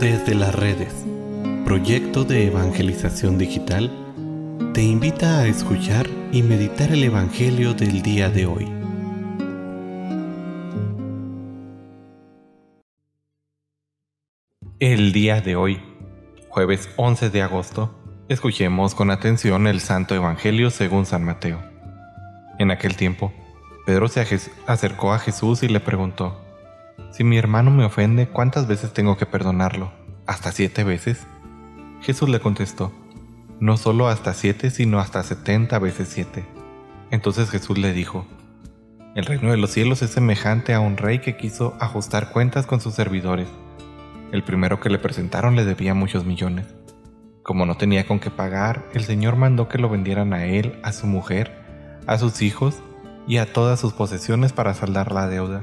Desde las redes, proyecto de evangelización digital, te invita a escuchar y meditar el Evangelio del día de hoy. El día de hoy, jueves 11 de agosto, escuchemos con atención el Santo Evangelio según San Mateo. En aquel tiempo, Pedro se acercó a Jesús y le preguntó, si mi hermano me ofende, ¿cuántas veces tengo que perdonarlo? ¿Hasta siete veces? Jesús le contestó, no solo hasta siete, sino hasta setenta veces siete. Entonces Jesús le dijo, el reino de los cielos es semejante a un rey que quiso ajustar cuentas con sus servidores. El primero que le presentaron le debía muchos millones. Como no tenía con qué pagar, el Señor mandó que lo vendieran a él, a su mujer, a sus hijos y a todas sus posesiones para saldar la deuda.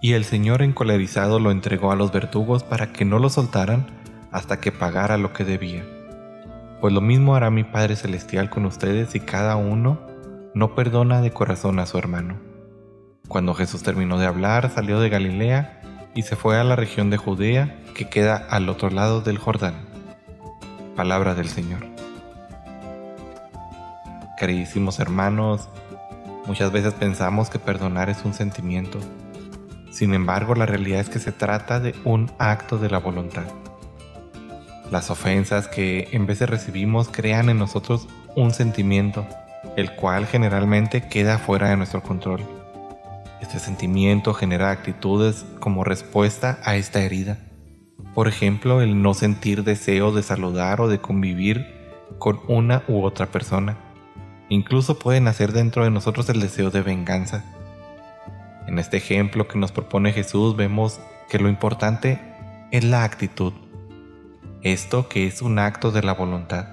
Y el Señor encolerizado lo entregó a los verdugos para que no lo soltaran hasta que pagara lo que debía. Pues lo mismo hará mi Padre Celestial con ustedes si cada uno no perdona de corazón a su hermano. Cuando Jesús terminó de hablar, salió de Galilea y se fue a la región de Judea que queda al otro lado del Jordán. Palabra del Señor. Queridísimos hermanos, muchas veces pensamos que perdonar es un sentimiento, sin embargo, la realidad es que se trata de un acto de la voluntad. Las ofensas que en de recibimos crean en nosotros un sentimiento, el cual generalmente queda fuera de nuestro control. Este sentimiento genera actitudes como respuesta a esta herida. Por ejemplo, el no sentir deseo de saludar o de convivir con una u otra persona. Incluso puede nacer dentro de nosotros el deseo de venganza en este ejemplo que nos propone Jesús vemos que lo importante es la actitud. Esto que es un acto de la voluntad.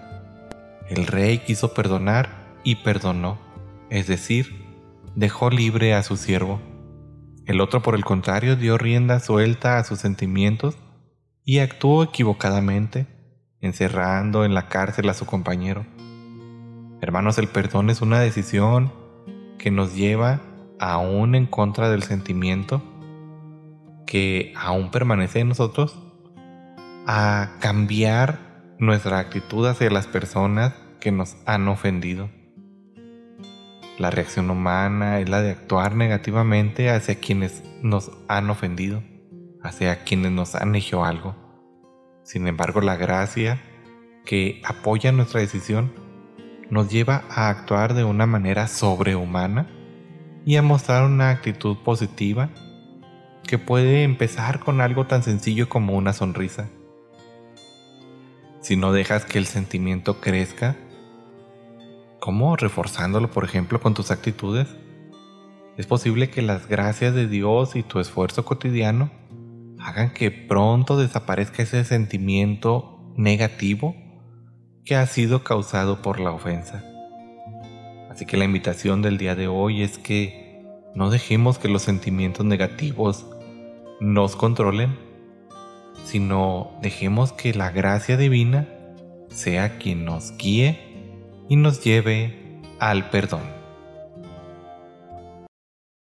El rey quiso perdonar y perdonó, es decir, dejó libre a su siervo. El otro, por el contrario, dio rienda suelta a sus sentimientos y actuó equivocadamente, encerrando en la cárcel a su compañero. Hermanos, el perdón es una decisión que nos lleva aún en contra del sentimiento que aún permanece en nosotros, a cambiar nuestra actitud hacia las personas que nos han ofendido. La reacción humana es la de actuar negativamente hacia quienes nos han ofendido, hacia quienes nos han hecho algo. Sin embargo, la gracia que apoya nuestra decisión nos lleva a actuar de una manera sobrehumana y a mostrar una actitud positiva que puede empezar con algo tan sencillo como una sonrisa. Si no dejas que el sentimiento crezca, ¿cómo reforzándolo por ejemplo con tus actitudes? Es posible que las gracias de Dios y tu esfuerzo cotidiano hagan que pronto desaparezca ese sentimiento negativo que ha sido causado por la ofensa. Así que la invitación del día de hoy es que no dejemos que los sentimientos negativos nos controlen, sino dejemos que la gracia divina sea quien nos guíe y nos lleve al perdón.